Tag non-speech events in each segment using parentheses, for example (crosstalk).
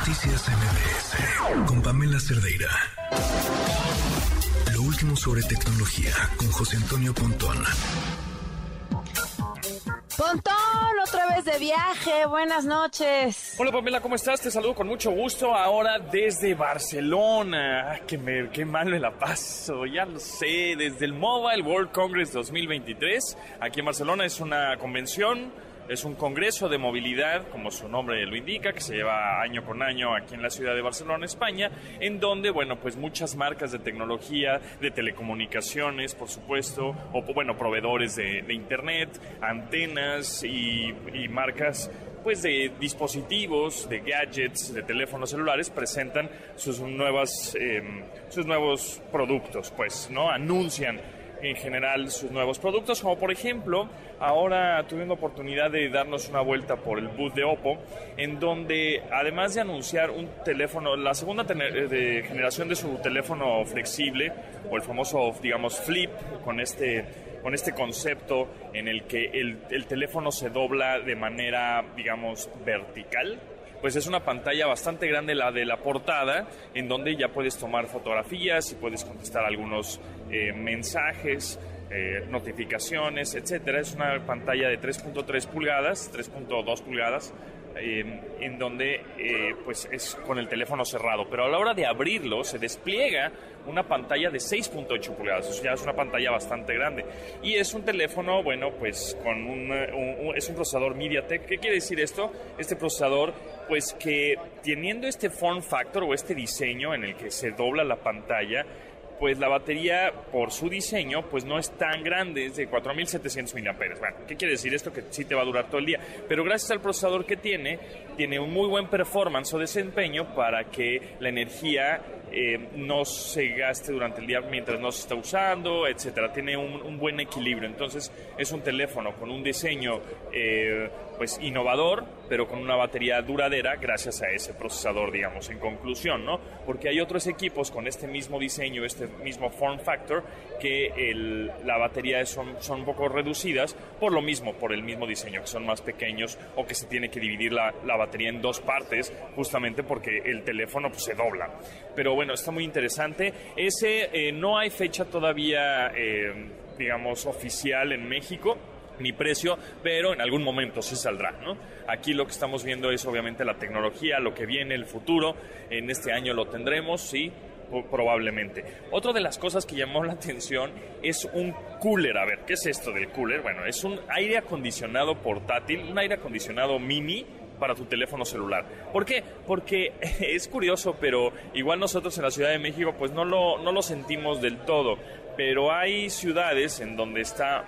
Noticias MBS con Pamela Cerdeira. Lo último sobre tecnología con José Antonio Pontón. Pontón, otra vez de viaje. Buenas noches. Hola Pamela, ¿cómo estás? Te saludo con mucho gusto ahora desde Barcelona. Ah, qué, me, qué mal me la paso, ya lo sé. Desde el Mobile World Congress 2023. Aquí en Barcelona es una convención es un congreso de movilidad, como su nombre lo indica, que se lleva año con año aquí en la ciudad de Barcelona, España, en donde, bueno, pues muchas marcas de tecnología, de telecomunicaciones, por supuesto, o bueno, proveedores de, internet, antenas y, marcas pues de dispositivos, de gadgets, de teléfonos celulares presentan sus nuevas em, sus nuevos productos, pues, ¿no? Anuncian en general sus nuevos productos, como por ejemplo, ahora tuvimos oportunidad de darnos una vuelta por el booth de Oppo, en donde además de anunciar un teléfono, la segunda de generación de su teléfono flexible, o el famoso, digamos, flip, con este con este concepto en el que el, el teléfono se dobla de manera, digamos, vertical, pues es una pantalla bastante grande la de la portada, en donde ya puedes tomar fotografías y puedes contestar algunos eh, mensajes. Eh, notificaciones, etcétera. Es una pantalla de 3.3 pulgadas, 3.2 pulgadas, eh, en donde eh, pues es con el teléfono cerrado, pero a la hora de abrirlo se despliega una pantalla de 6.8 pulgadas, eso ya es una pantalla bastante grande y es un teléfono, bueno, pues con un, es un procesador MediaTek. ¿Qué quiere decir esto? Este procesador, pues que teniendo este form factor o este diseño en el que se dobla la pantalla, pues la batería, por su diseño, pues no es tan grande, es de 4700 mAh. Bueno, ¿qué quiere decir esto? Que sí te va a durar todo el día. Pero gracias al procesador que tiene, tiene un muy buen performance o desempeño para que la energía eh, no se gaste durante el día mientras no se está usando, etcétera. Tiene un, buen equilibrio. Entonces es un teléfono con un diseño eh, pues innovador, pero con una batería duradera gracias a ese procesador, digamos, en conclusión, ¿no? Porque hay otros equipos con este mismo diseño, este mismo form factor, que el, la batería son, son un poco reducidas por lo mismo, por el mismo diseño, que son más pequeños o que se tiene que dividir la, la batería en dos partes, justamente porque el teléfono pues, se dobla. Pero bueno, está muy interesante. Ese eh, no hay fecha todavía, eh, digamos, oficial en México ni precio, pero en algún momento sí saldrá, ¿no? Aquí lo que estamos viendo es obviamente la tecnología, lo que viene, el futuro. En este año lo tendremos, sí, probablemente. Otra de las cosas que llamó la atención es un cooler. A ver, ¿qué es esto del cooler? Bueno, es un aire acondicionado portátil, un aire acondicionado mini para tu teléfono celular. ¿Por qué? Porque (laughs) es curioso, pero igual nosotros en la Ciudad de México pues no lo, no lo sentimos del todo, pero hay ciudades en donde está,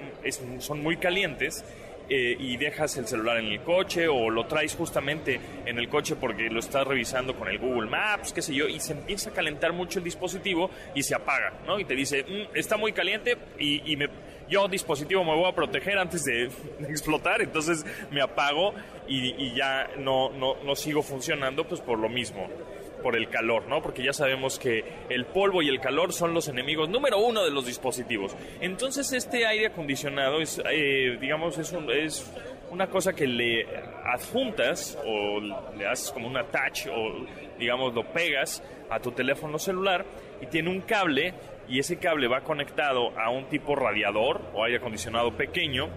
son muy calientes eh, y dejas el celular en el coche o lo traes justamente en el coche porque lo estás revisando con el Google Maps, qué sé yo, y se empieza a calentar mucho el dispositivo y se apaga, ¿no? Y te dice, mm, está muy caliente y, me, yo dispositivo me voy a proteger antes de, (laughs) explotar, entonces me apago y, ya no, no, no sigo funcionando pues por lo mismo por el calor, ¿no? Porque ya sabemos que el polvo y el calor son los enemigos número uno de los dispositivos. Entonces este aire acondicionado es, eh, digamos, es, es una cosa que le adjuntas o le haces como un attach o digamos lo pegas a tu teléfono celular y tiene un cable y ese cable va conectado a un tipo radiador o aire acondicionado pequeño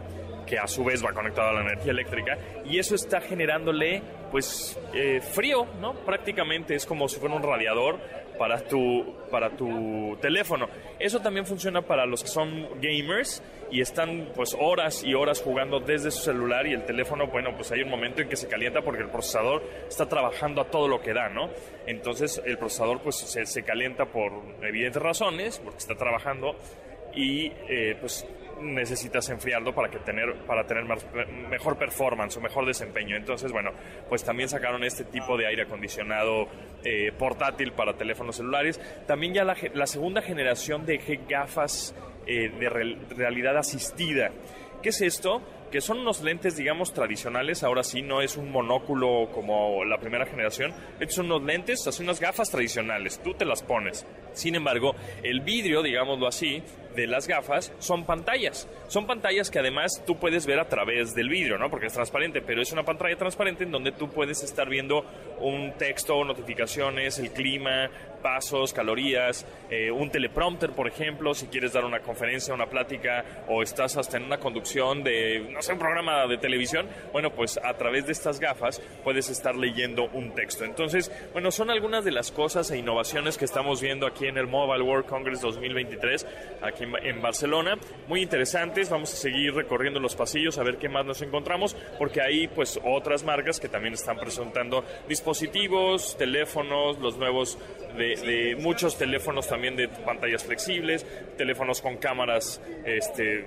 que a su vez va conectado a la energía eléctrica y eso está generándole pues eh, frío, ¿no? Prácticamente es como si fuera un radiador para tu, para tu teléfono. Eso también funciona para los que son gamers y están pues horas y horas jugando desde su celular y el teléfono, bueno, pues hay un momento en que se calienta porque el procesador está trabajando a todo lo que da, ¿no? Entonces el procesador pues se, calienta por evidentes razones, porque está trabajando y eh, pues necesitas enfriarlo para que tener para tener mejor performance o mejor desempeño. Entonces bueno pues también sacaron este tipo de aire acondicionado eh, portátil para teléfonos celulares. También ya la, la segunda generación de gafas eh, de realidad asistida. ¿Qué es esto? Que son unos lentes, digamos, tradicionales. Ahora sí, no es un monóculo como la primera generación. Estos son unos lentes, son unas gafas tradicionales. Tú te las pones. Sin embargo, el vidrio, digámoslo así, de las gafas son pantallas. Son pantallas que además tú puedes ver a través del vidrio, ¿no? Porque es transparente, pero es una pantalla transparente en donde tú puedes estar viendo un texto, notificaciones, el clima, pasos, calorías, eh, un teleprompter, por ejemplo, si quieres dar una conferencia, una plática o estás hasta en una conducción de, no sé, un programa de televisión, bueno, pues a través de estas gafas puedes estar leyendo un texto. Entonces, bueno, son algunas de las cosas e innovaciones que estamos viendo aquí en el Mobile World Congress 2023, aquí en, Barcelona. Muy interesantes, vamos a seguir recorriendo los pasillos a ver qué más nos encontramos, porque hay pues otras marcas que también están presentando dispositivos, teléfonos, los nuevos de, muchos teléfonos también de pantallas flexibles, teléfonos con cámaras este,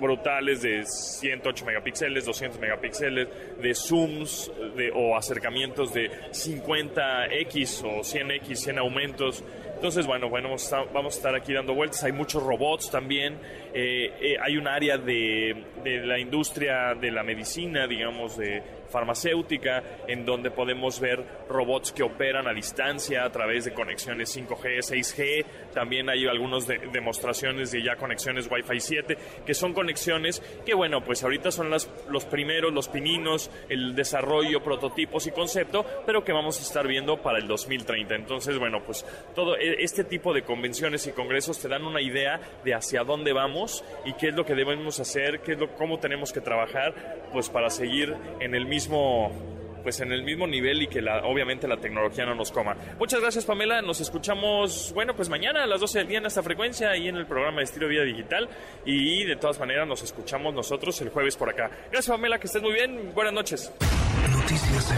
brutales de 108 megapíxeles, 200 megapíxeles, de zooms de, o acercamientos de 50x o 100x, 100 aumentos. Entonces, bueno, bueno, vamos a estar aquí dando vueltas. Hay muchos robots también. Eh, eh, hay un área de, de la industria de la medicina, digamos, de farmacéutica, en donde podemos ver robots que operan a distancia a través de conexiones 5G, 6G. También hay algunas demostraciones de ya conexiones Wi-Fi 7, que son conexiones que, bueno, pues ahorita son las, los primeros, los pininos, el desarrollo, prototipos y concepto, pero que vamos a estar viendo para el 2030. Entonces, bueno, pues todo e, este tipo de convenciones y congresos te dan una idea de hacia dónde vamos y qué es lo que debemos hacer, qué es lo, cómo tenemos que trabajar, pues para seguir en el mismo mismo pues en el mismo nivel y que la, obviamente la tecnología no nos coma. Muchas gracias Pamela, nos escuchamos, bueno, pues mañana a las 12 del día en esta frecuencia y en el programa de Estilo Vida Digital y de todas maneras nos escuchamos nosotros el jueves por acá. Gracias Pamela, que estés muy bien, buenas noches. Noticias